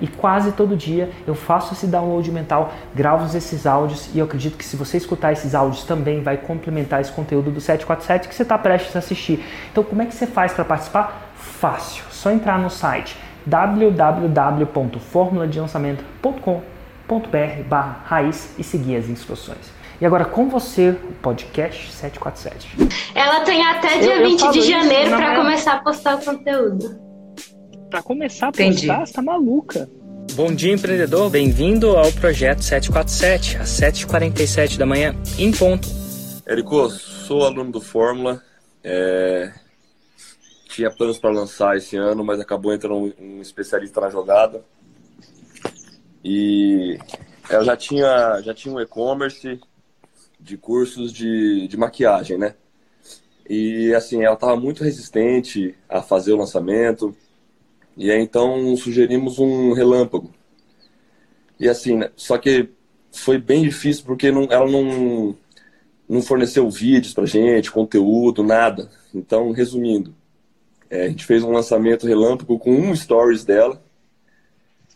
E quase todo dia eu faço esse download mental, gravo esses áudios e eu acredito que se você escutar esses áudios também vai complementar esse conteúdo do 747 que você está prestes a assistir. Então, como é que você faz para participar? Fácil, só entrar no site www.formuladelançamento.com.br raiz e seguir as instruções. E agora com você, o podcast 747. Ela tem até dia eu, 20 eu de janeiro para começar a postar o conteúdo. Para começar a Entendi. postar, você tá maluca. Bom dia, empreendedor. Bem-vindo ao projeto 747, às 7h47 da manhã, em ponto. Érico, sou aluno do Fórmula. É... Tinha planos para lançar esse ano, mas acabou entrando um especialista na jogada. E eu já tinha, já tinha um e-commerce, de cursos de, de maquiagem, né? E assim, ela estava muito resistente a fazer o lançamento. E aí então sugerimos um relâmpago. E assim, né? só que foi bem difícil porque não, ela não, não forneceu vídeos pra gente, conteúdo, nada. Então, resumindo, é, a gente fez um lançamento relâmpago com um stories dela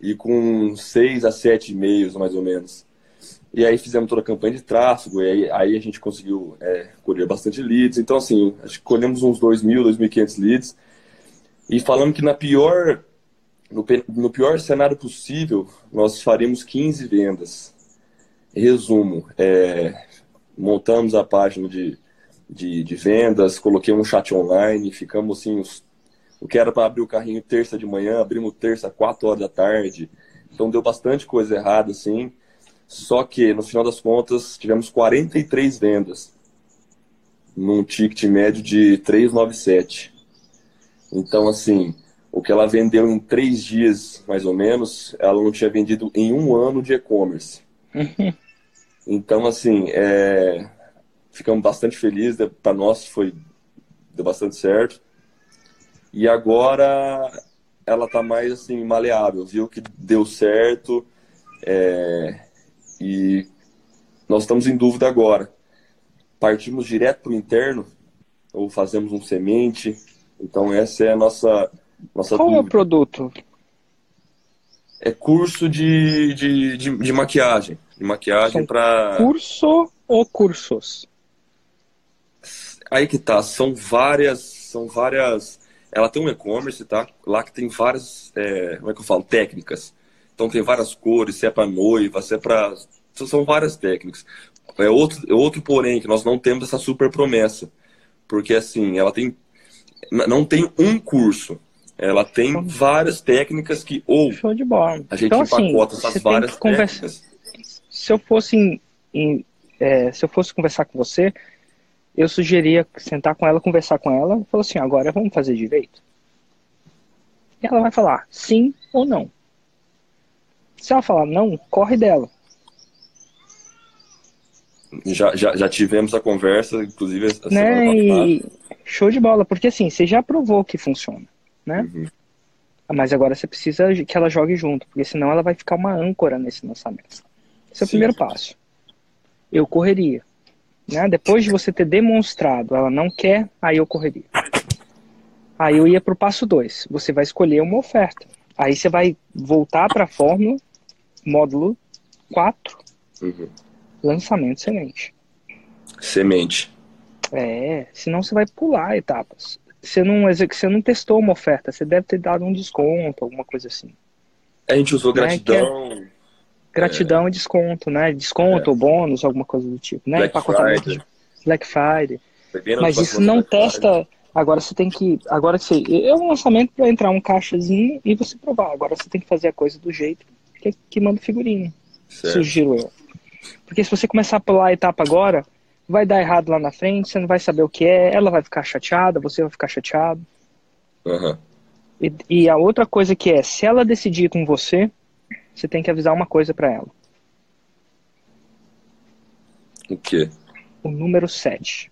e com seis a sete e-mails, mais ou menos. E aí fizemos toda a campanha de tráfego, e aí, aí a gente conseguiu é, colher bastante leads. Então, assim, acho que colhemos uns 2.000, 2.500 leads. E falando que na pior, no, no pior cenário possível, nós faríamos 15 vendas. Resumo, é, montamos a página de, de, de, vendas, coloquei um chat online, ficamos assim, os, o que era para abrir o carrinho terça de manhã, abrimos terça, 4 horas da tarde. Então deu bastante coisa errada, assim. Só que, no final das contas, tivemos 43 vendas num ticket médio de 397. Então, assim, o que ela vendeu em três dias, mais ou menos, ela não tinha vendido em um ano de e-commerce. então, assim, é... ficamos bastante felizes. Né? Para nós foi deu bastante certo. E agora ela está mais assim maleável, viu que deu certo. É e nós estamos em dúvida agora. Partimos direto para o interno ou fazemos um semente? Então essa é a nossa nossa Qual dúvida. é o produto? É curso de, de, de, de maquiagem. De maquiagem para. Curso ou cursos? Aí que tá, são várias. São várias. Ela tem um e-commerce, tá? Lá que tem várias. É, como é que eu falo? Técnicas. Então tem várias cores, se é para noiva, se é para. São várias técnicas. É outro, é outro porém, que nós não temos essa super promessa. Porque assim, ela tem. Não tem um curso. Ela tem várias técnicas que ou Show de bola. a gente então, assim, empacota assim, essas várias técnicas. Se eu fosse em, em, é, se eu fosse conversar com você, eu sugeria sentar com ela, conversar com ela, e falar assim, agora vamos fazer direito. E ela vai falar sim ou não. Se ela falar não, corre dela. Já, já, já tivemos a conversa, inclusive a né? E show de bola, porque assim, você já provou que funciona, né? Uhum. Mas agora você precisa que ela jogue junto, porque senão ela vai ficar uma âncora nesse lançamento. Esse é o Sim. primeiro passo. Eu correria. Né? Depois de você ter demonstrado, ela não quer, aí eu correria. Aí eu ia para o passo 2. Você vai escolher uma oferta. Aí você vai voltar para a fórmula módulo 4, uhum. Lançamento semente. Semente. É, senão você vai pular etapas. Você não, você não testou uma oferta, você deve ter dado um desconto, alguma coisa assim. A gente usou né? gratidão. É, gratidão é... e desconto, né? Desconto é. ou bônus, alguma coisa do tipo, né? Black Friday. Black Friday. Mas isso não Black testa. Friday. Agora você tem que. Agora você. É um lançamento para entrar um caixazinho e você provar. Agora você tem que fazer a coisa do jeito que, que manda figurino. Sugiro eu. Porque se você começar a pular a etapa agora, vai dar errado lá na frente, você não vai saber o que é, ela vai ficar chateada, você vai ficar chateado. Uhum. E, e, a outra coisa que é, se ela decidir com você, você tem que avisar uma coisa para ela. O quê? O número 7.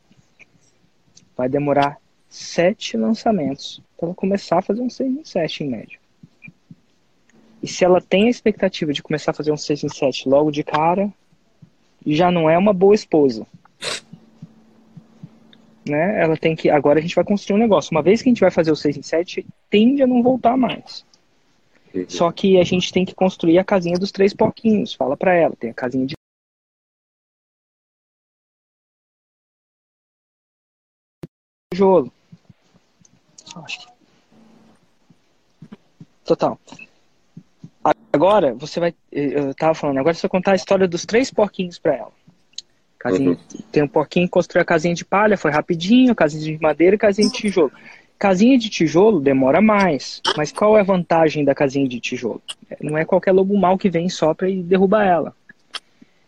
Vai demorar sete lançamentos para ela começar a fazer um 6 em 7 em média. E se ela tem a expectativa de começar a fazer um 6 em 7 logo de cara, já não é uma boa esposa. Né? Ela tem que. Agora a gente vai construir um negócio. Uma vez que a gente vai fazer o 6 em 7, tende a não voltar mais. Uhum. Só que a gente tem que construir a casinha dos três porquinhos. Fala para ela, tem a casinha de tijolo. Acho que... Total. Agora, você vai. Eu tava falando, agora você vai contar a história dos três porquinhos para ela. Casinha, uhum. Tem um porquinho que construiu a casinha de palha, foi rapidinho, casinha de madeira e casinha de tijolo. Casinha de tijolo demora mais, mas qual é a vantagem da casinha de tijolo? Não é qualquer lobo mau que vem só para derrubar ela.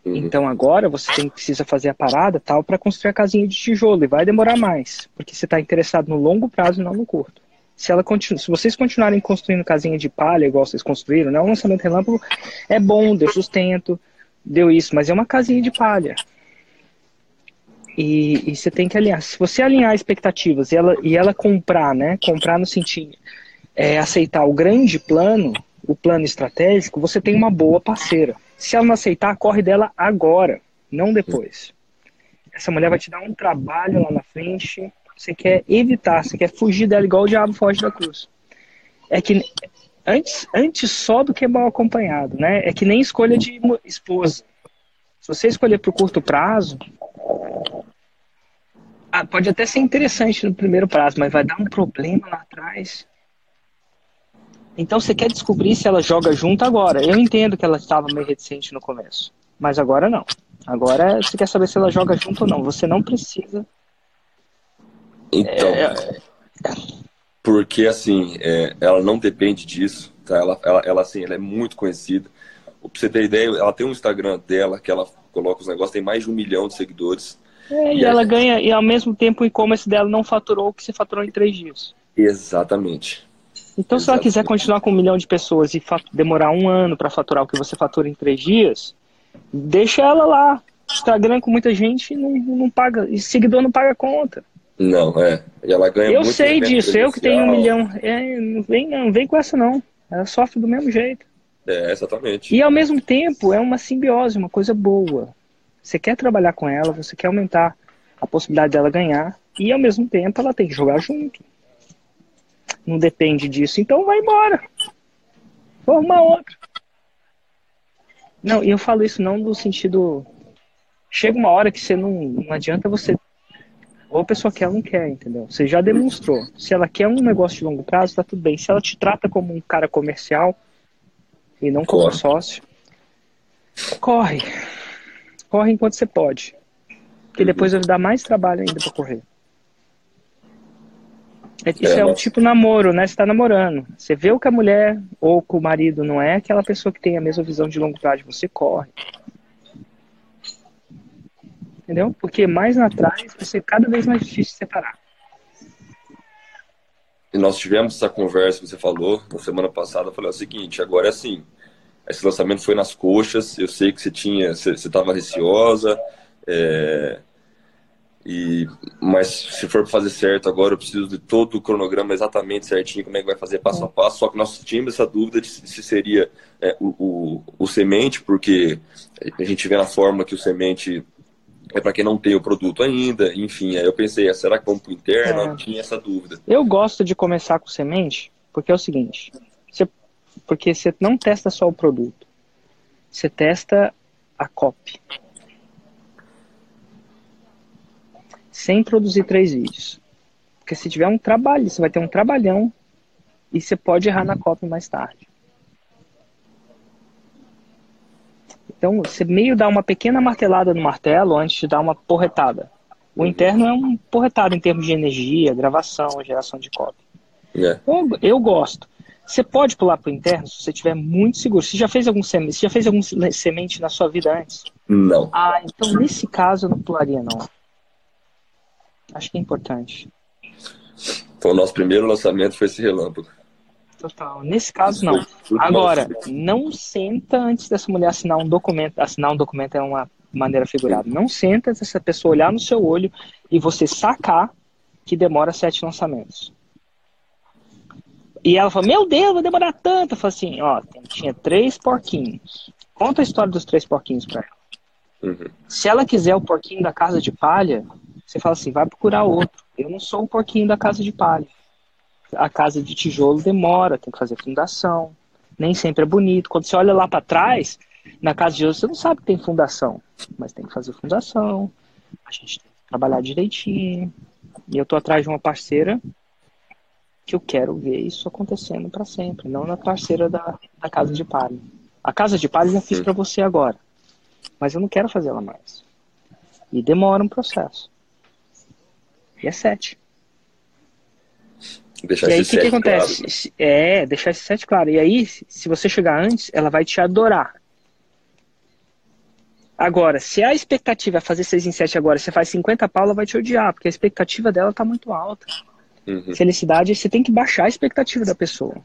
Uhum. Então agora você tem, precisa fazer a parada tal para construir a casinha de tijolo e vai demorar mais, porque você está interessado no longo prazo e não no curto. Se, ela continua, se vocês continuarem construindo casinha de palha igual vocês construíram, né, o lançamento relâmpago é bom, deu sustento, deu isso, mas é uma casinha de palha. E, e, você tem que alinhar. Se você alinhar expectativas e ela, e ela comprar, né? Comprar no sentido é, aceitar o grande plano, o plano estratégico, você tem uma boa parceira. Se ela não aceitar, corre dela agora, não depois. Essa mulher vai te dar um trabalho lá na frente. Você quer evitar, você quer fugir dela igual o diabo foge da cruz. É que antes, antes só do que mal acompanhado, né? É que nem escolha de esposa. Se você escolher o curto prazo, ah, pode até ser interessante no primeiro prazo, mas vai dar um problema lá atrás. Então você quer descobrir se ela joga junto agora. Eu entendo que ela estava meio reticente no começo, mas agora não. Agora você quer saber se ela joga junto ou não. Você não precisa. Então, é... é, porque assim, é, ela não depende disso. Tá? Ela, ela, ela, assim, ela é muito conhecida. Pra você ter ideia, ela tem um Instagram dela que ela coloca os negócios, tem mais de um milhão de seguidores. É, e, e ela ganha, e ao mesmo tempo o e-commerce dela não faturou o que você faturou em três dias. Exatamente. Então, Exatamente. se ela quiser continuar com um milhão de pessoas e demorar um ano para faturar o que você fatura em três dias, deixa ela lá. Instagram com muita gente não, não paga, e seguidor não paga conta. Não, é. E ela ganha Eu sei disso, eu que tenho um milhão. É, não vem, não vem com essa não. Ela sofre do mesmo jeito. É, exatamente. E ao mesmo tempo é uma simbiose, uma coisa boa. Você quer trabalhar com ela, você quer aumentar a possibilidade dela ganhar, e ao mesmo tempo ela tem que jogar junto. Não depende disso, então vai embora. Forma outra. Não, e eu falo isso não no sentido. Chega uma hora que você não, não adianta você. Ou a pessoa quer ou não quer, entendeu? Você já demonstrou. Se ela quer um negócio de longo prazo, tá tudo bem. Se ela te trata como um cara comercial, e não como corre. sócio, corre. Corre enquanto você pode. Porque depois vai dar mais trabalho ainda para correr. É, isso é, é um tipo namoro, né? Você tá namorando. Você vê o que a mulher ou que o marido não é aquela pessoa que tem a mesma visão de longo prazo. Você corre. Entendeu? Porque mais na trás vai ser cada vez mais difícil separar. E nós tivemos essa conversa que você falou na semana passada. Eu falei o seguinte: agora é assim. Esse lançamento foi nas coxas. Eu sei que você tinha, você estava receosa. É, e, mas se for fazer certo agora, eu preciso de todo o cronograma exatamente certinho, como é que vai fazer passo a passo. Só que nós tínhamos essa dúvida de se seria é, o, o, o, semente, porque a gente vê na forma que o semente é para quem não tem o produto ainda, enfim. Aí eu pensei, ah, será que vamos para o interno? É. tinha essa dúvida. Eu gosto de começar com semente, porque é o seguinte: você, porque você não testa só o produto, você testa a copy. Sem produzir três vídeos. Porque se tiver um trabalho, você vai ter um trabalhão e você pode errar na copy mais tarde. Então, você meio dá uma pequena martelada no martelo antes de dar uma porretada. O interno é um porretado em termos de energia, gravação, geração de cópia. Yeah. É. Eu, eu, gosto. Você pode pular para o interno se você estiver muito seguro. Você já fez algum semente, já fez algum semente na sua vida antes? Não. Ah, então nesse caso eu não pularia não. Acho que é importante. Então o nosso primeiro lançamento foi esse relâmpago. Total. Nesse caso, não. Agora, não senta antes dessa mulher assinar um documento. Assinar um documento é uma maneira figurada. Não senta essa pessoa olhar no seu olho e você sacar que demora sete lançamentos. E ela falou, meu Deus, vai demorar tanto. Eu falei assim, ó, tinha três porquinhos. Conta a história dos três porquinhos pra ela. Uhum. Se ela quiser o porquinho da casa de palha, você fala assim, vai procurar outro. Eu não sou o porquinho da casa de palha. A casa de tijolo demora, tem que fazer fundação. Nem sempre é bonito. Quando você olha lá para trás, na casa de tijolo, você não sabe que tem fundação. Mas tem que fazer fundação. A gente tem que trabalhar direitinho. E eu tô atrás de uma parceira que eu quero ver isso acontecendo para sempre, não na parceira da, da casa de palha. A casa de palha eu já fiz para você agora, mas eu não quero fazer ela mais. E demora um processo. E é sete. Deixar e aí o que, que acontece? Claro. É, deixar esse sete claro. E aí, se você chegar antes, ela vai te adorar. Agora, se a expectativa é fazer 6 em 7 agora, você faz 50 pau, ela vai te odiar, porque a expectativa dela tá muito alta. Uhum. Felicidade, você tem que baixar a expectativa da pessoa.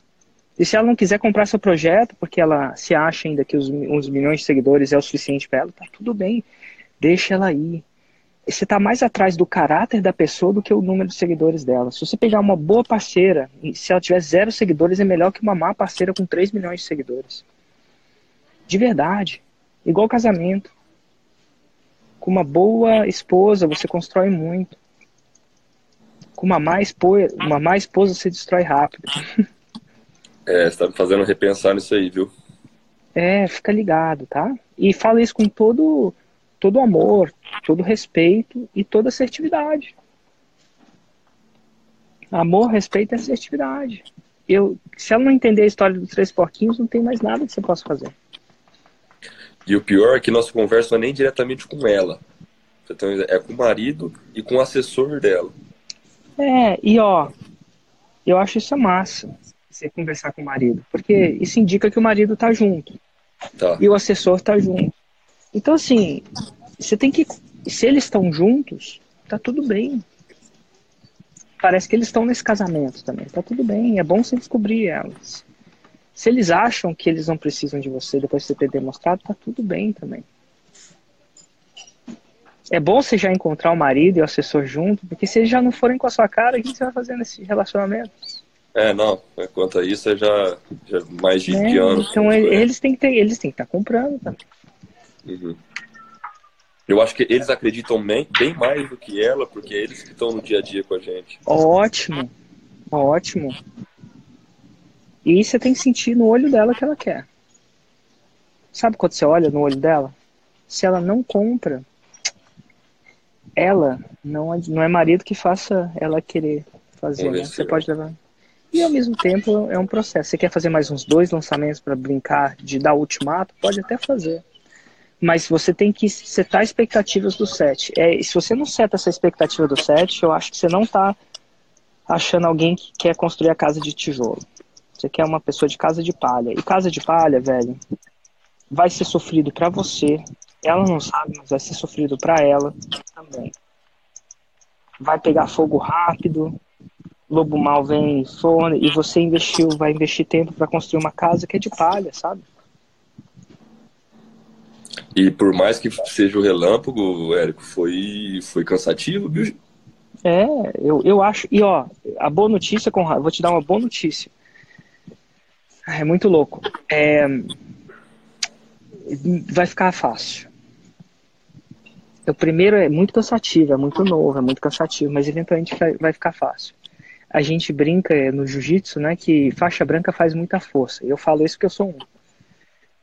E se ela não quiser comprar seu projeto, porque ela se acha ainda que os, uns milhões de seguidores é o suficiente para ela, tá tudo bem. Deixa ela ir. Você está mais atrás do caráter da pessoa do que o número de seguidores dela. Se você pegar uma boa parceira, se ela tiver zero seguidores, é melhor que uma má parceira com 3 milhões de seguidores. De verdade. Igual casamento. Com uma boa esposa, você constrói muito. Com uma má, esposa, uma má esposa, você destrói rápido. É, você tá me fazendo repensar nisso aí, viu? É, fica ligado, tá? E fala isso com todo, todo amor, todo respeito e toda assertividade. Amor, respeito e assertividade. Eu, se ela não entender a história dos três porquinhos, não tem mais nada que você possa fazer. E o pior é que nossa conversa não é nem diretamente com ela. Então, é com o marido e com o assessor dela. É, e ó, eu acho isso massa você conversar com o marido, porque isso indica que o marido tá junto. Tá. E o assessor tá junto. Então, assim, você tem que. Se eles estão juntos, tá tudo bem. Parece que eles estão nesse casamento também. Tá tudo bem. É bom você descobrir elas. Se eles acham que eles não precisam de você depois de você ter demonstrado, tá tudo bem também. É bom você já encontrar o marido e o assessor junto, porque se eles já não forem com a sua cara, o que você vai fazer nesse relacionamento? É, não. Quanto a isso, é já, já mais de, é, anos. Então eles têm que ter, eles têm que estar comprando também. Uhum. Eu acho que eles acreditam bem, bem mais do que ela, porque é eles que estão no dia a dia com a gente. Ótimo, ótimo. E você tem que sentir no olho dela que ela quer. Sabe quando você olha no olho dela? Se ela não compra, ela não é, não é marido que faça ela querer fazer. Né? Você pode levar. E ao mesmo tempo é um processo. Você quer fazer mais uns dois lançamentos para brincar de dar ultimato? Pode até fazer. Mas você tem que setar expectativas do set. É, se você não seta essa expectativa do set, eu acho que você não está achando alguém que quer construir a casa de tijolo. Você quer uma pessoa de casa de palha. E casa de palha, velho, vai ser sofrido para você. Ela não sabe, mas vai ser sofrido para ela também. Vai pegar fogo rápido, lobo mal vem fone e você investiu, vai investir tempo para construir uma casa que é de palha, sabe? E por mais que seja o relâmpago, Érico, foi, foi cansativo, viu? É, eu, eu acho. E ó, a boa notícia, Conrado, vou te dar uma boa notícia. É muito louco. É, vai ficar fácil. O primeiro é muito cansativo, é muito novo, é muito cansativo, mas eventualmente vai, ficar fácil a gente brinca no jiu-jitsu, né, que faixa branca faz muita força. Eu falo isso porque eu sou um.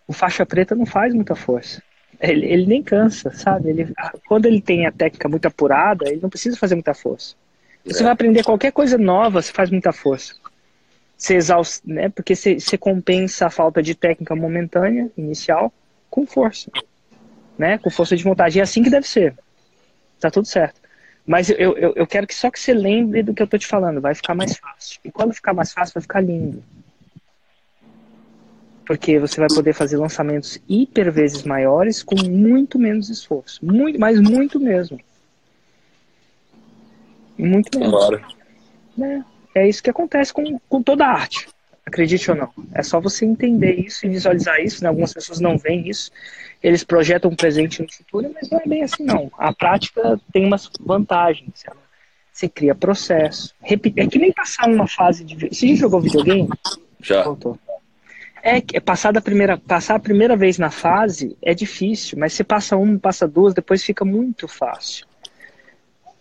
O faixa preta não faz muita força. Ele, ele nem cansa, sabe? Ele, quando ele tem a técnica muito apurada, ele não precisa fazer muita força. Você é. vai aprender qualquer coisa nova, você faz muita força. Você exausta, né? Porque você, você compensa a falta de técnica momentânea, inicial, com força. Né? Com força de vontade. E é assim que deve ser. Tá tudo certo. Mas eu, eu, eu quero que só que você lembre do que eu tô te falando, vai ficar mais fácil. E quando ficar mais fácil, vai ficar lindo. Porque você vai poder fazer lançamentos hiper vezes maiores com muito menos esforço. Muito, mas muito mesmo. Muito menos. Claro. É, é isso que acontece com, com toda a arte. Acredite ou não. É só você entender isso e visualizar isso. Né? Algumas pessoas não veem isso. Eles projetam um presente no futuro, mas não é bem assim, não. A prática tem umas vantagens. Você cria processo. É que nem passar numa fase de. Você já jogou videogame? Já. Voltou. É, é passar, da primeira, passar a primeira vez na fase é difícil, mas você passa uma, passa duas, depois fica muito fácil.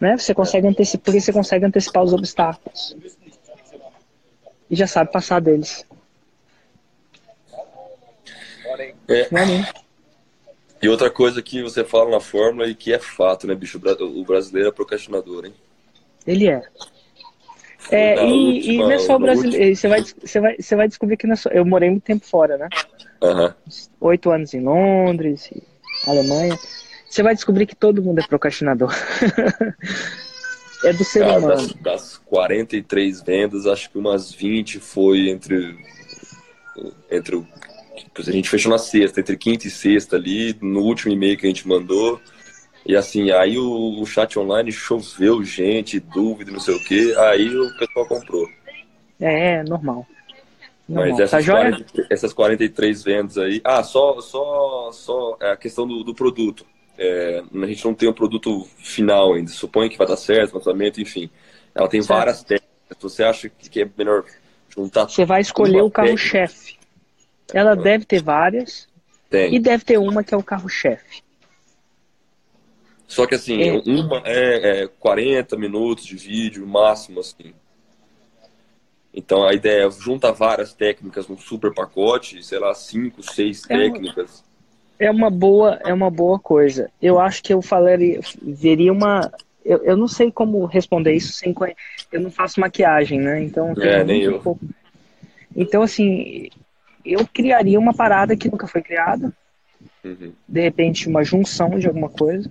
Né? Você consegue antecipar, porque você consegue antecipar os obstáculos e já sabe passar deles. É. E outra coisa que você fala na fórmula e que é fato, né, bicho? O brasileiro é procrastinador, hein? Ele é. É, e, última, e não é só o brasileiro. Você vai, você, vai, você vai descobrir que não é só. Eu morei muito tempo fora, né? Oito anos em Londres, Alemanha. Você vai descobrir que todo mundo é procrastinador. é do ser Cara, humano. Das, das 43 vendas, acho que umas 20 foi entre. Entre o. Tipo, a gente fechou na sexta, entre quinta e sexta ali, no último e-mail que a gente mandou. E assim, aí o, o chat online choveu gente, dúvida, não sei o que, aí o pessoal comprou. É, é normal. Mas essas, tá 40, essas 43 vendas aí. Ah, só, só, só é a questão do, do produto. É, a gente não tem o um produto final ainda. Suponho que vai dar certo, lançamento, enfim. Ela tem certo. várias técnicas. Você acha que é melhor juntar. Você vai escolher o carro-chefe. Ela é. deve ter várias. Tem. E deve ter uma que é o carro-chefe. Só que assim, é. uma é, é 40 minutos de vídeo, máximo, assim. Então a ideia é juntar várias técnicas num super pacote, sei lá, cinco, seis é técnicas. Uma, é uma boa, é uma boa coisa. Eu acho que eu falaria, veria uma. Eu, eu não sei como responder isso sem. Eu não faço maquiagem, né? Então. É, nem eu. Pouco. Então, assim, eu criaria uma parada que nunca foi criada. Uhum. De repente, uma junção de alguma coisa.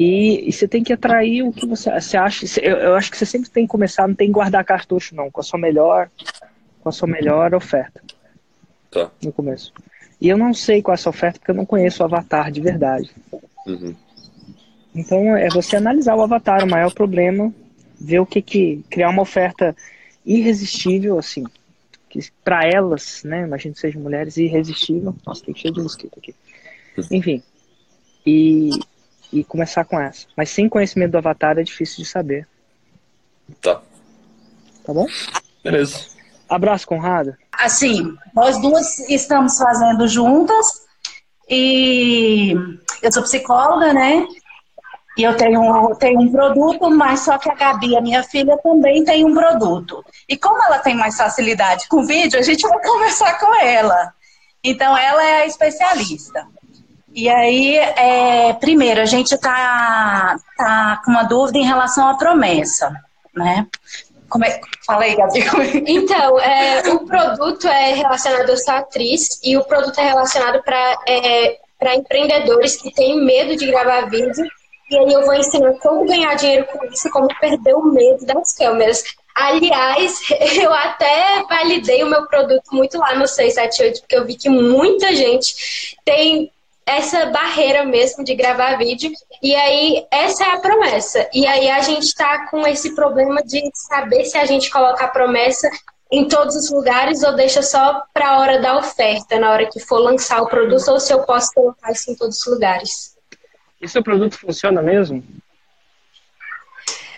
E, e, você tem que atrair o que você, você acha. Eu, eu, acho que você sempre tem que começar, não tem que guardar cartucho, não, com a sua melhor, com a sua melhor oferta. Tá. No começo. E eu não sei qual é essa oferta porque eu não conheço o avatar de verdade. Uhum. Então é você analisar o avatar, o maior problema, ver o que que. criar uma oferta irresistível, assim. Que para elas, né? Imagino que sejam mulheres irresistível. Nossa, tem cheio de mosquito aqui. Uhum. Enfim. E, e começar com essa. Mas sem conhecimento do avatar é difícil de saber. Tá. Tá bom? Beleza. Abraço, Conrado. Assim, nós duas estamos fazendo juntas e eu sou psicóloga, né? E eu tenho, tenho um produto, mas só que a Gabi, a minha filha, também tem um produto. E como ela tem mais facilidade com vídeo, a gente vai conversar com ela. Então, ela é a especialista. E aí, é, primeiro, a gente está tá com uma dúvida em relação à promessa, né? Como é? Fala aí, Gabi. Então, é, o produto é relacionado à atriz e o produto é relacionado para é, empreendedores que têm medo de gravar vídeo. E aí eu vou ensinar como ganhar dinheiro com isso, como perder o medo das câmeras. Aliás, eu até validei o meu produto muito lá no 678, porque eu vi que muita gente tem essa barreira mesmo de gravar vídeo. E aí, essa é a promessa. E aí, a gente está com esse problema de saber se a gente coloca a promessa em todos os lugares ou deixa só para a hora da oferta, na hora que for lançar o produto, ou se eu posso colocar isso em todos os lugares. E seu produto funciona mesmo?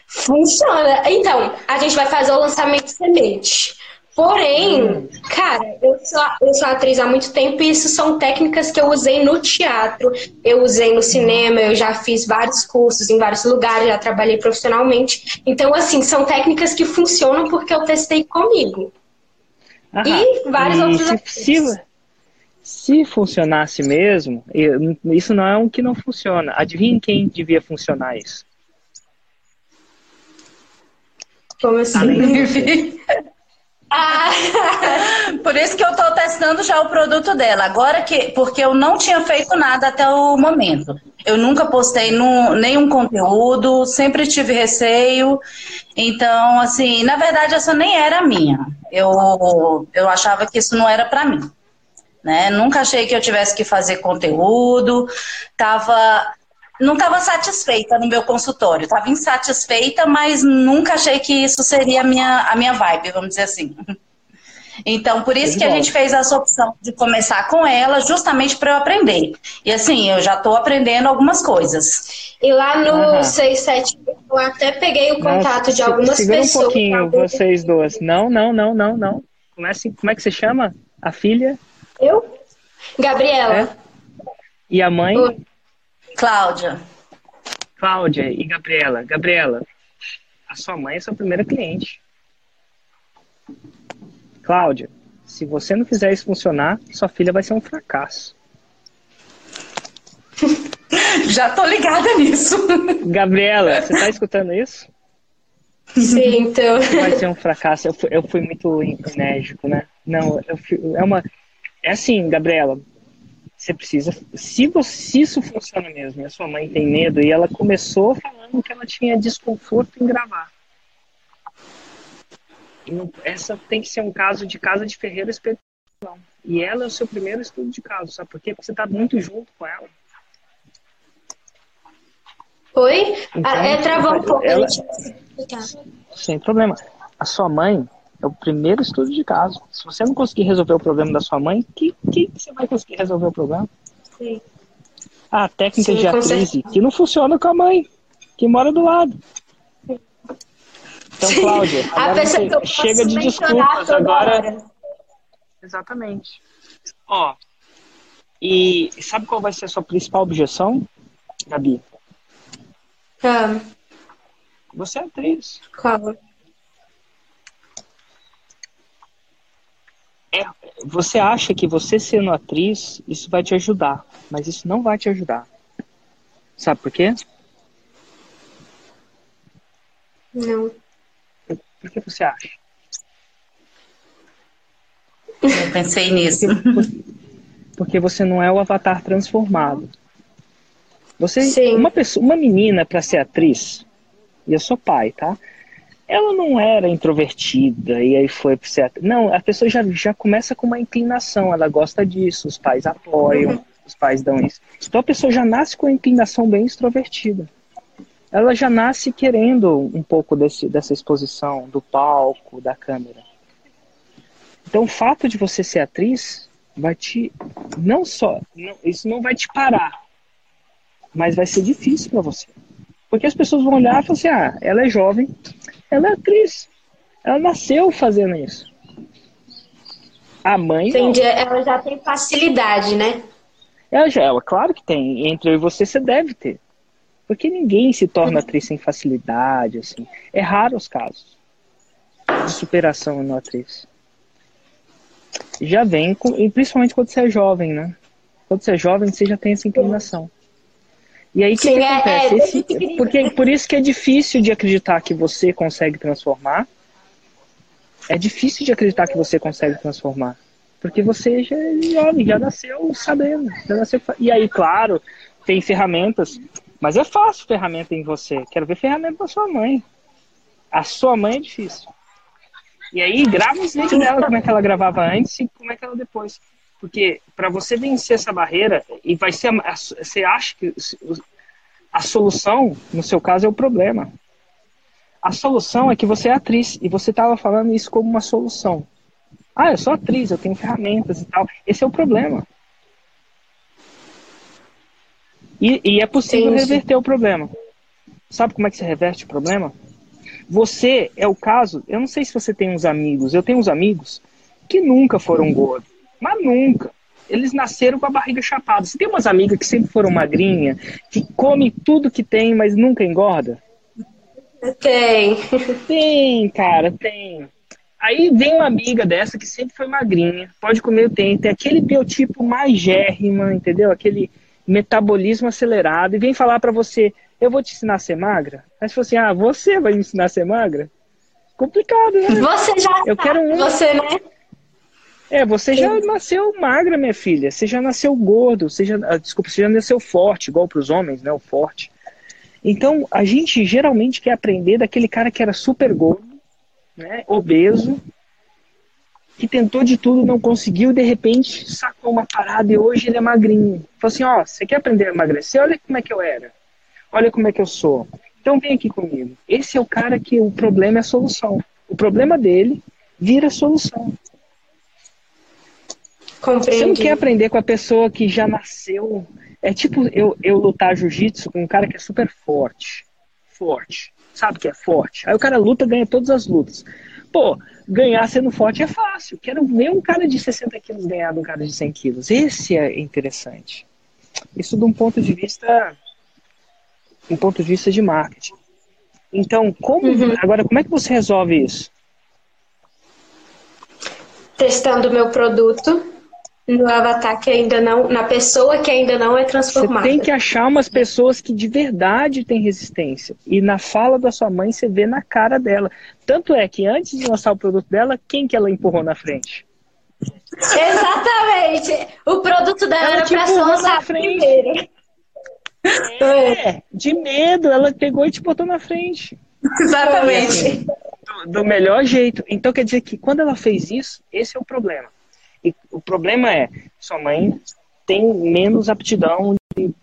Funciona. Então, a gente vai fazer o lançamento semente. Porém, cara, eu sou, eu sou atriz há muito tempo e isso são técnicas que eu usei no teatro, eu usei no cinema, eu já fiz vários cursos em vários lugares, já trabalhei profissionalmente. Então, assim, são técnicas que funcionam porque eu testei comigo. Aham. E vários e outros se, se, se funcionasse mesmo, isso não é um que não funciona. Adivinha quem devia funcionar isso? Como assim? Ah, por isso que eu estou testando já o produto dela. Agora que, porque eu não tinha feito nada até o momento. Eu nunca postei nenhum conteúdo, sempre tive receio. Então, assim, na verdade, essa nem era minha. Eu, eu achava que isso não era para mim. Né? Nunca achei que eu tivesse que fazer conteúdo. Tava não estava satisfeita no meu consultório. Estava insatisfeita, mas nunca achei que isso seria a minha, a minha vibe, vamos dizer assim. Então, por isso que a gente fez essa opção de começar com ela, justamente para eu aprender. E assim, eu já estou aprendendo algumas coisas. E lá no uhum. 67 eu até peguei o contato Nossa, de algumas segura pessoas. um pouquinho, vocês duas. Não, não, não, não, não. Como é, assim, como é que você chama? A filha? Eu? Gabriela. É? E a mãe? Cláudia. Cláudia e Gabriela. Gabriela, a sua mãe é sua primeira cliente. Cláudia, se você não fizer isso funcionar, sua filha vai ser um fracasso. Já tô ligada nisso. Gabriela, você tá escutando isso? Sim, então. Vai ser um fracasso. Eu fui, eu fui muito enérgico, né? Não, eu fui, é uma. É assim, Gabriela. Você precisa. Se, você, se isso funciona mesmo, e a sua mãe tem medo, e ela começou falando que ela tinha desconforto em gravar. Essa tem que ser um caso de casa de ferreiro espiritual. E ela é o seu primeiro estudo de caso, sabe por quê? Porque você está muito junto com ela. Oi? Então, ah, é, travou um pouco. Ela... Sem problema. A sua mãe é o primeiro estudo de caso. Se você não conseguir resolver o problema da sua mãe, que, que você vai conseguir resolver o problema? Sim. A técnica Sim, de atriz que não funciona com a mãe, que mora do lado. Então, Cláudia, agora chega de desculpas agora. Hora. Exatamente. Ó, e sabe qual vai ser a sua principal objeção, Gabi? Ah. Você é atriz. Qual? É, você acha que você sendo atriz, isso vai te ajudar, mas isso não vai te ajudar. Sabe por quê? Não. Por que você acha? Eu pensei nisso. Porque, porque você não é o avatar transformado. Você, Sim. uma pessoa, uma menina para ser atriz, e eu sou pai, tá? Ela não era introvertida e aí foi ser atriz. Não, a pessoa já, já começa com uma inclinação, ela gosta disso, os pais apoiam, uhum. os pais dão isso. Então a pessoa já nasce com uma inclinação bem extrovertida ela já nasce querendo um pouco desse, dessa exposição, do palco, da câmera. Então, o fato de você ser atriz vai te. Não só. Não, isso não vai te parar, mas vai ser difícil para você. Porque as pessoas vão olhar e falar assim: ah, ela é jovem, ela é atriz, ela nasceu fazendo isso. A mãe. Entendi, não. ela já tem facilidade, né? Ela já, ela, claro que tem. Entre eu e você, você deve ter. Porque ninguém se torna atriz sem facilidade, assim. É raro os casos de superação na atriz. Já vem, com, e principalmente quando você é jovem, né? Quando você é jovem, você já tem essa inclinação. E aí o que, que, é, acontece? É, Esse, porque, por isso que é difícil de acreditar que você consegue transformar. É difícil de acreditar que você consegue transformar. Porque você já é jovem, já nasceu sabendo. Já nasceu, e aí, claro, tem ferramentas mas é fácil ferramenta em você. Quero ver ferramenta da sua mãe. A sua mãe é difícil. E aí, grava os vídeos dela, como é que ela gravava antes e como é que ela depois. Porque para você vencer essa barreira, e vai ser. A, você acha que a solução, no seu caso, é o problema. A solução é que você é atriz. E você estava falando isso como uma solução. Ah, eu sou atriz, eu tenho ferramentas e tal. Esse é o problema. E, e é possível sim, reverter o problema. Sabe como é que se reverte o problema? Você é o caso. Eu não sei se você tem uns amigos. Eu tenho uns amigos que nunca foram gordos. Mas nunca. Eles nasceram com a barriga chapada. Você tem umas amigas que sempre foram magrinha, que come tudo que tem, mas nunca engorda? Tem. Tem, cara, tem. Aí vem uma amiga dessa que sempre foi magrinha, pode comer o tem, tem aquele biotipo mais gérrima, entendeu? Aquele metabolismo acelerado e vem falar para você, eu vou te ensinar a ser magra? Aí você fala assim, ah, você vai me ensinar a ser magra? Complicado, né? Você já eu tá. quero um... Você, né? É, você já nasceu magra, minha filha. Você já nasceu gordo. Você já, ah, desculpa, você já nasceu forte, igual para os homens, né? O forte. Então, a gente geralmente quer aprender daquele cara que era super gordo, né? Obeso, que tentou de tudo, não conseguiu, de repente sacou uma parada e hoje ele é magrinho. Falou assim, ó, você quer aprender a emagrecer? Olha como é que eu era. Olha como é que eu sou. Então vem aqui comigo. Esse é o cara que o problema é a solução. O problema dele vira solução. Compreendi. Você não quer aprender com a pessoa que já nasceu. É tipo eu, eu lutar jiu-jitsu com um cara que é super forte. Forte. Sabe que é forte. Aí o cara luta, ganha todas as lutas. Pô, ganhar sendo forte é fácil. Quero ver um cara de 60 quilos ganhar de um cara de 100 quilos. Esse é interessante. Isso de um ponto de vista. Um ponto de vista de marketing. Então, como. Uhum. Agora, como é que você resolve isso? Testando o meu produto no avatar que ainda não. Na pessoa que ainda não é Você transformada. tem que achar umas pessoas que de verdade têm resistência. E na fala da sua mãe, você vê na cara dela. Tanto é que antes de lançar o produto dela, quem que ela empurrou na frente? Exatamente! O produto dela Ela era te pra lançado frente. primeiro. É, de medo, ela pegou e te botou na frente. Exatamente. Do, do melhor jeito. Então quer dizer que quando ela fez isso, esse é o problema. E o problema é, sua mãe tem menos aptidão de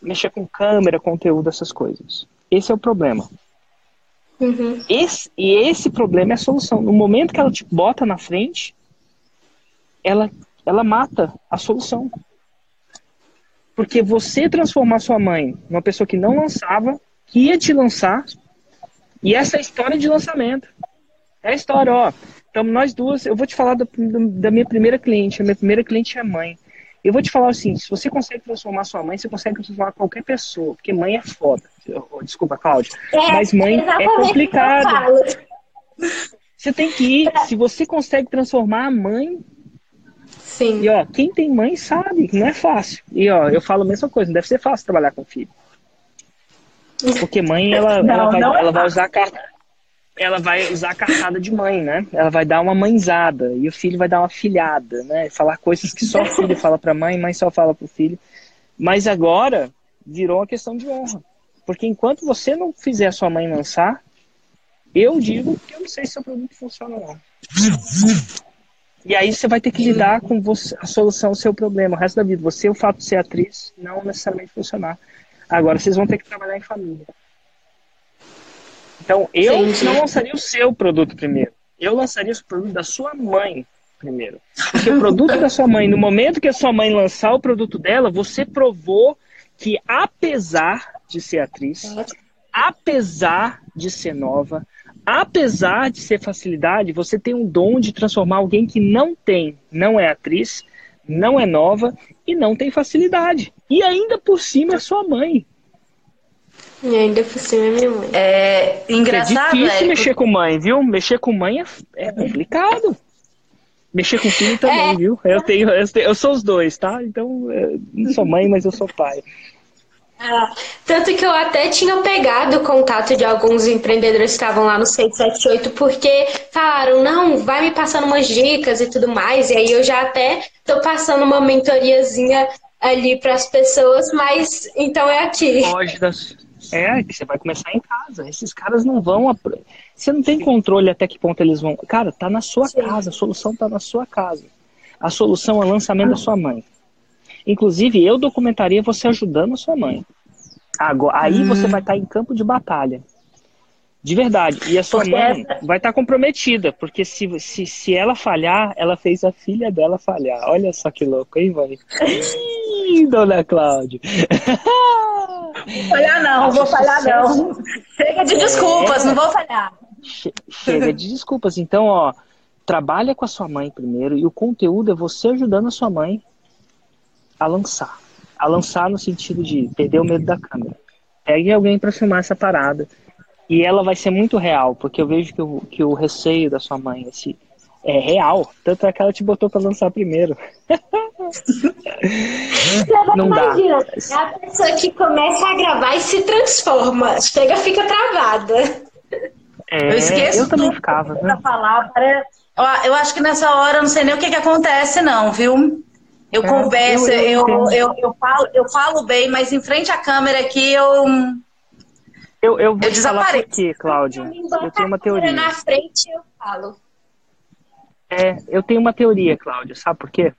mexer com câmera, conteúdo, essas coisas. Esse é o problema. Uhum. Esse, e esse problema é a solução. No momento que ela te bota na frente, ela, ela mata a solução. Porque você transformar sua mãe numa pessoa que não lançava, que ia te lançar, e essa é a história de lançamento. É a história, ó. Então, nós duas, eu vou te falar da, da minha primeira cliente. A minha primeira cliente é mãe. Eu vou te falar assim: se você consegue transformar sua mãe, você consegue transformar qualquer pessoa, porque mãe é foda. Oh, Desculpa, Cláudia. É, Mas mãe é complicado. Você tem que ir. Se você consegue transformar a mãe. Sim. E ó, quem tem mãe sabe que não é fácil. E ó, eu falo a mesma coisa, não deve ser fácil trabalhar com filho. Porque mãe, ela, Não, ela, vai, é ela vai usar a carta. Ela vai usar a cartada de mãe, né? Ela vai dar uma mãezada e o filho vai dar uma filhada, né? Falar coisas que só o filho fala pra mãe, mãe só fala pro filho. Mas agora virou uma questão de honra. Porque enquanto você não fizer a sua mãe lançar, eu digo que eu não sei se seu produto funciona ou não. E aí você vai ter que lidar com você, a solução ao seu problema, o resto da vida. Você, o fato de ser atriz, não necessariamente funcionar. Agora vocês vão ter que trabalhar em família. Então, eu Entendi. não lançaria o seu produto primeiro. Eu lançaria o produto da sua mãe primeiro. Porque o produto da sua mãe, no momento que a sua mãe lançar o produto dela, você provou que apesar de ser atriz, apesar de ser nova, apesar de ser facilidade, você tem um dom de transformar alguém que não tem, não é atriz, não é nova e não tem facilidade. E ainda por cima é sua mãe. E ainda por cima é minha mãe. É é engraçado, difícil é, mexer com mãe, viu? Mexer com mãe é, é complicado. Mexer com filho também, É. viu? Eu tenho, eu tenho- eu sou os dois, tá? Então, eu não sou mãe, mas eu sou pai. Ah, tanto que eu até tinha pegado o contato de alguns empreendedores que estavam lá no 678, porque falaram, não, vai me passando umas dicas e tudo mais, e aí eu já até tô passando uma mentoriazinha ali para as pessoas, mas então é aqui. Foge das... É, que você vai começar em casa. Esses caras não vão. Você não tem controle até que ponto eles vão. Cara, tá na sua Sim. casa, a solução tá na sua casa. A solução é o lançamento da sua mãe. Inclusive, eu documentaria você ajudando a sua mãe. Agora, aí você vai estar em campo de batalha. De verdade. E a sua Porque mãe vai estar comprometida, porque se, se, se ela falhar, ela fez a filha dela falhar. Olha só que louco, hein, mãe? Ih, dona Cláudia. Vou falhar não, vou falhar não. Chega de desculpas, não vou falhar. Che- Chega de desculpas. Então, ó, trabalha com a sua mãe primeiro e o conteúdo é você ajudando a sua mãe a lançar. A lançar no sentido de perder o medo da câmera. Pegue alguém para filmar essa parada. E ela vai ser muito real, porque eu vejo que o, que o receio da sua mãe esse, é real. Tanto é que ela te botou para lançar primeiro. Não dá. É a pessoa que começa a gravar e se transforma, chega, fica travada. É, Eu esqueço eu também tudo ficava, né? para- Eu, eu acho que nessa hora eu não sei nem o que, que acontece, não, viu? Eu É, converso, eu- eu eu, eu, eu, falo, eu falo bem, mas em frente à câmera aqui eu. Eu, eu vou Eu te falar por desapareço. quê, Cláudia. Eu tenho uma teoria. Na frente eu falo. É, eu tenho uma teoria, Cláudia. Sabe por quê?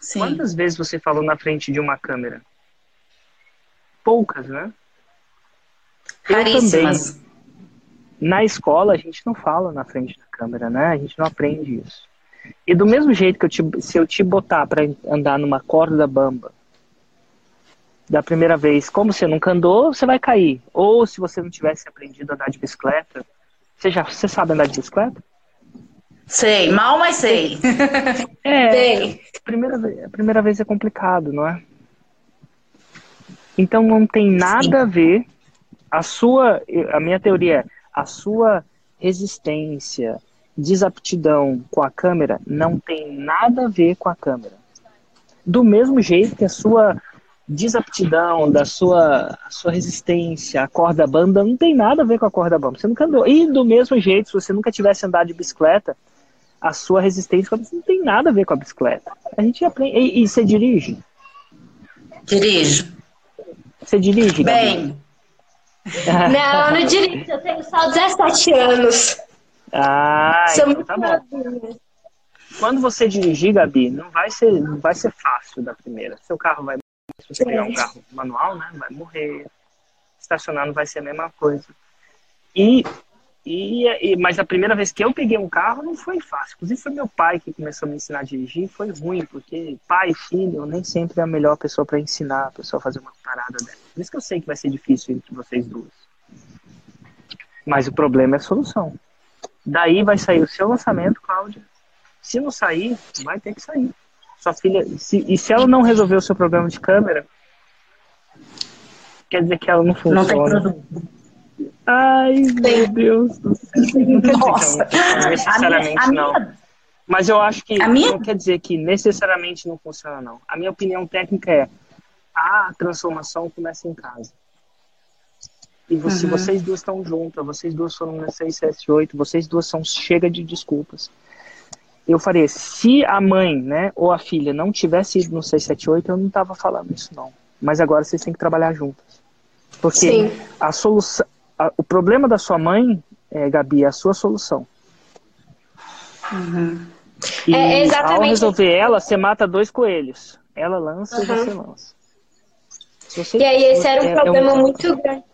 Sim. Quantas vezes você falou na frente de uma câmera? Poucas, né? Eu Raríssimas. também. Na escola a gente não fala na frente da câmera, né? A gente não aprende isso. E do mesmo jeito que eu te, se eu te botar para andar numa corda bamba da primeira vez, como você nunca andou, você vai cair. Ou se você não tivesse aprendido a andar de bicicleta, você já você sabe andar de bicicleta? Sei, mal, mas sei. É, sei. A primeira, vez, a primeira vez é complicado, não é? Então não tem nada Sim. a ver a sua, a minha teoria é a sua resistência, desaptidão com a câmera não tem nada a ver com a câmera. Do mesmo jeito que a sua desaptidão, da sua, sua resistência, a corda bamba não tem nada a ver com a corda bamba. Você nunca andou. E do mesmo jeito, se você nunca tivesse andado de bicicleta, a sua resistência não tem nada a ver com a bicicleta. A gente aprende. E, e você dirige? Dirijo. Você dirige? Bem. Não, não dirijo. Eu tenho só 17 anos. Ah, Sou então tá bom. Quando você dirigir, Gabi, não vai ser, não vai ser fácil da primeira. Seu carro vai se você pegar um carro manual, né, vai morrer. Estacionar não vai ser a mesma coisa. E, e, e, mas a primeira vez que eu peguei um carro não foi fácil. Inclusive foi meu pai que começou a me ensinar a dirigir. Foi ruim, porque pai e filho nem sempre é a melhor pessoa para ensinar a pessoa a fazer uma parada dessa. Por isso que eu sei que vai ser difícil entre vocês duas. Mas o problema é a solução. Daí vai sair o seu lançamento, Cláudia. Se não sair, vai ter que sair. Sua filha, se, e se ela não resolver o seu problema de câmera, quer dizer que ela não funciona. Não tem produto. Ai, meu Deus do céu. Nossa. Não, necessariamente a minha, a não. Mas eu acho que minha... não quer dizer que necessariamente não funciona, não. A minha opinião técnica é a transformação começa em casa. E você, uhum. vocês duas estão juntas, vocês duas foram no 678, vocês duas são chega de desculpas. Eu faria, se a mãe, né, ou a filha não tivesse ido no 678, eu não tava falando isso não. Mas agora vocês têm que trabalhar juntas. Porque Sim. a solução, a, o problema da sua mãe, é, Gabi, é a sua solução. Uhum. E é exatamente ao resolver ela, você mata dois coelhos. Ela lança uhum. e você lança. Você, e aí esse era um é, problema é um... muito grande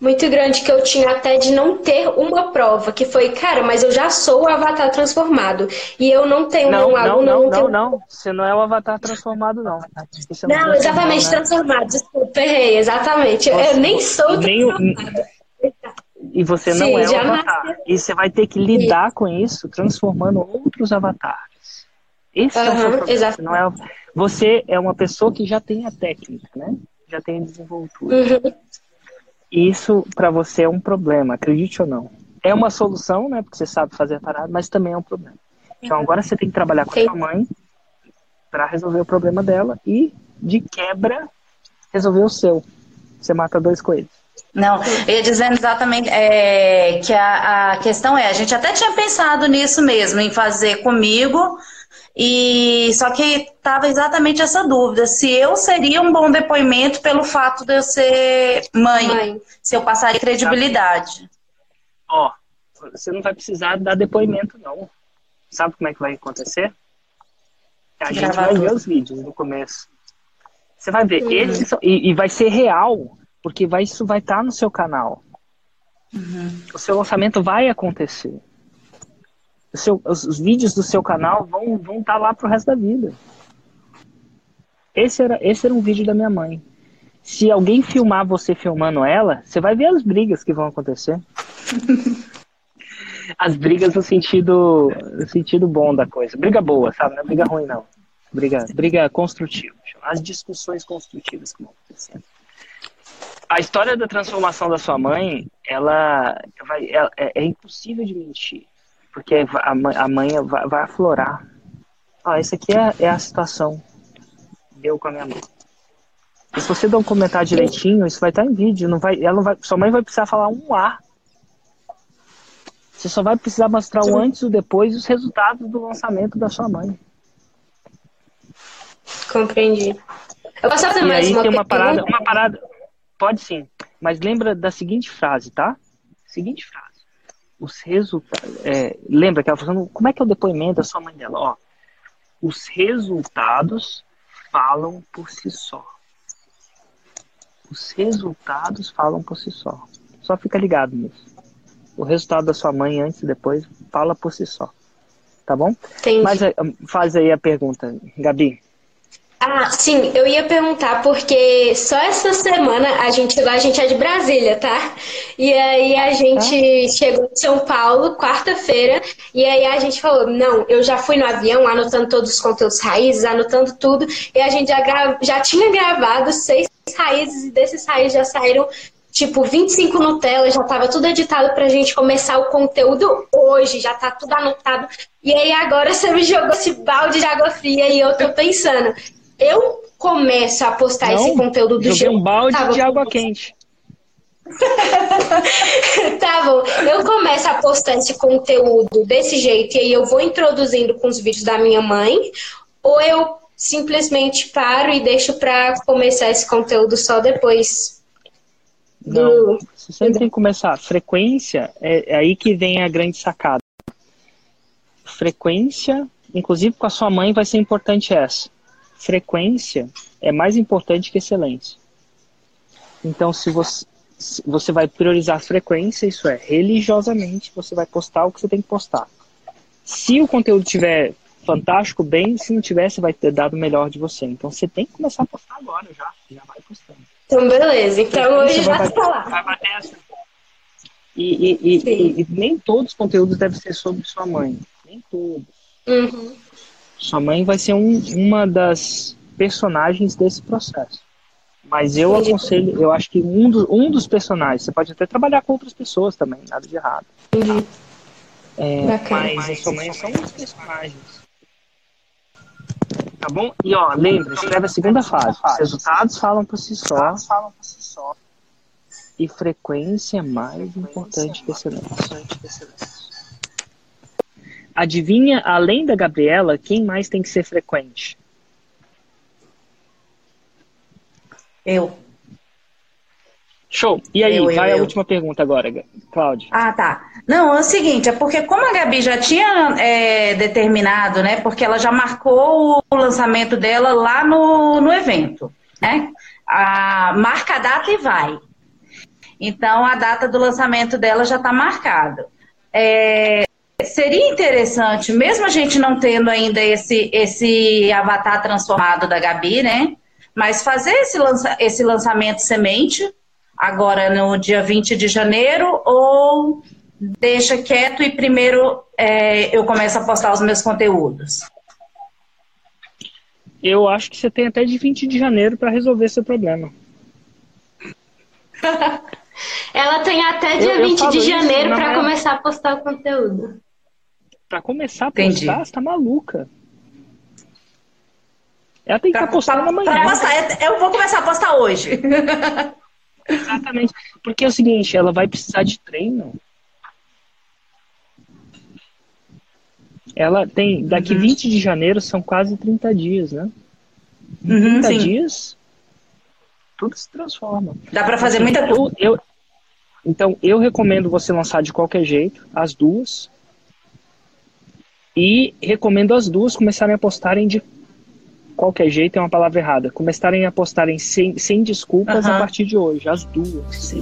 muito grande que eu tinha até de não ter uma prova, que foi, cara, mas eu já sou o avatar transformado. E eu não tenho não, um não, aluno. Não, não, não, não. Você não é o avatar transformado, não. É não, exatamente, né? transformado. Desculpa, errei, exatamente. Você, eu nem sou nem transformado. E você não Sim, é o avatar. E você vai ter que lidar Sim. com isso, transformando outros avatares. Esse uhum, é o seu problema. Você, não é, você é uma pessoa que já tem a técnica, né? Já tem a desenvoltura. Uhum. Isso para você é um problema, acredite ou não. É uma solução, né? Porque você sabe fazer a parada, mas também é um problema. Então agora você tem que trabalhar com a sua mãe para resolver o problema dela e, de quebra, resolver o seu. Você mata dois coelhos. Não, eu ia dizendo exatamente é, que a, a questão é, a gente até tinha pensado nisso mesmo, em fazer comigo, e só que estava exatamente essa dúvida, se eu seria um bom depoimento pelo fato de eu ser mãe, mãe. se eu passaria credibilidade. Ó, oh, você não vai precisar dar depoimento não. Sabe como é que vai acontecer? A gente vai ver os vídeos no começo. Você vai ver, uhum. eles são, e, e, vai ser real, porque vai, isso vai estar tá no seu canal. Uhum. O seu lançamento vai acontecer seu, os, os, vídeos do seu canal vão vão estar tá lá pro resto da vida. Esse era, esse era um vídeo da minha mãe. Se alguém filmar você filmando ela, você vai ver as brigas que vão acontecer. as brigas no sentido, no sentido bom da coisa. Briga boa, sabe? Não é briga ruim, não. Briga, briga construtiva. As discussões construtivas que vão acontecendo. A história da transformação da sua mãe, ela, vai, ela é, é impossível de mentir porque a mãe, a mãe vai, aflorar. Ah, essa aqui é, é a situação. Eu com a minha mãe. E se você dá um comentário direitinho, isso vai estar em vídeo. Não vai, ela não vai, sua mãe vai precisar falar um A. Você só vai precisar mostrar o antes e o depois e os resultados do lançamento da sua mãe. Compreendi. Eu posso fazer e mais aí uma tem uma parada, uma parada. Pode sim. Mas lembra da seguinte frase, tá? Seguinte frase os resultados. É, lembra que ela falando, como é que é o depoimento da sua mãe dela? Ó, os resultados falam por si só. Os resultados falam por si só. Só fica ligado nisso. O resultado da sua mãe antes e depois fala por si só. Tá bom? Entendi. Mas eh, faz aí a pergunta, Gabi. Ah, sim, eu ia perguntar porque só essa semana a gente a gente é de Brasília, tá? E aí a gente chegou em São Paulo quarta-feira e aí a gente falou, não, eu já fui no avião anotando todos os conteúdos raízes, anotando tudo, e a gente já, gra... já tinha gravado seis raízes e desses raízes já saíram tipo 25 Nutella, já tava tudo editado pra gente começar o conteúdo hoje, já tá tudo anotado. E aí agora você me jogou esse balde de água fria e eu tô pensando, eu começo a postar Não, esse conteúdo do Joguei jeito. um balde Tá de água quente. Tá bom, eu começo a postar esse conteúdo desse jeito e aí eu vou introduzindo com os vídeos da minha mãe, ou eu simplesmente paro e deixo pra começar esse conteúdo só depois Não, do. você sempre tem que começar. Frequência é, é aí que vem a grande sacada. Frequência, inclusive com a sua mãe, vai ser importante essa. Frequência é mais importante que excelência. Então, se você, se você vai priorizar frequência, isso é, religiosamente, você vai postar o que você tem que postar. Se o conteúdo tiver fantástico, bem, se não tiver, você vai ter dado o melhor de você. Então, você tem que começar a postar agora já. Já vai postando. Então, beleza. Então hoje já vai tá lá. vai bater essa. E, e- e- e nem todos os conteúdos devem ser sobre sua mãe. Nem todos. Uhum. Sua mãe vai ser um- uma das personagens desse processo. Mas eu aconselho, eu acho que um, do- um dos personagens, você pode até trabalhar com outras pessoas também, nada de errado. Entendi. É, Bacana. mas a sua mãe é só um dos personagens. Tá bom? E ó, lembre, escreve a segunda fase. Os resultados falam por si só. E frequência é mais importante que excelência. Adivinha, além da Gabriela, quem mais tem que ser frequente? Eu. Show. E aí, Eu, eu, vai a eu. última pergunta agora, Cláudia. Ah, tá. Não, é o seguinte, é porque como a Gabi já tinha é, determinado, né? Porque ela já marcou o lançamento dela lá no, no evento, né? A, marca a data e vai. Então, a data do lançamento dela já está marcada. É, seria interessante, mesmo a gente não tendo ainda esse, esse avatar transformado da Gabi, né? Mas fazer esse, lança, esse lançamento semente agora no dia 20 de janeiro ou deixa quieto e primeiro é, eu começo a postar os meus conteúdos? Eu acho que você tem até de 20 de janeiro para resolver seu problema. Ela tem até dia Eu- eu 20 falo de janeiro maior- começar a postar o conteúdo. Pra começar a Entendi. postar, você tá maluca. Ela tem que estar postando amanhã. Pra postar, eu vou começar a postar hoje. Exatamente. Porque é o seguinte, ela vai precisar de treino. Ela tem. Daqui 20 de janeiro são quase 30 dias, né? Em Uhum, 30 sim. dias, tudo se transforma. Dá pra fazer muita coisa. Eu, eu- então, eu recomendo você lançar de qualquer jeito, as duas. E recomendo as duas começarem a postarem de qualquer jeito, é uma palavra errada. Começarem a postarem sem, sem desculpas a partir de hoje, as duas.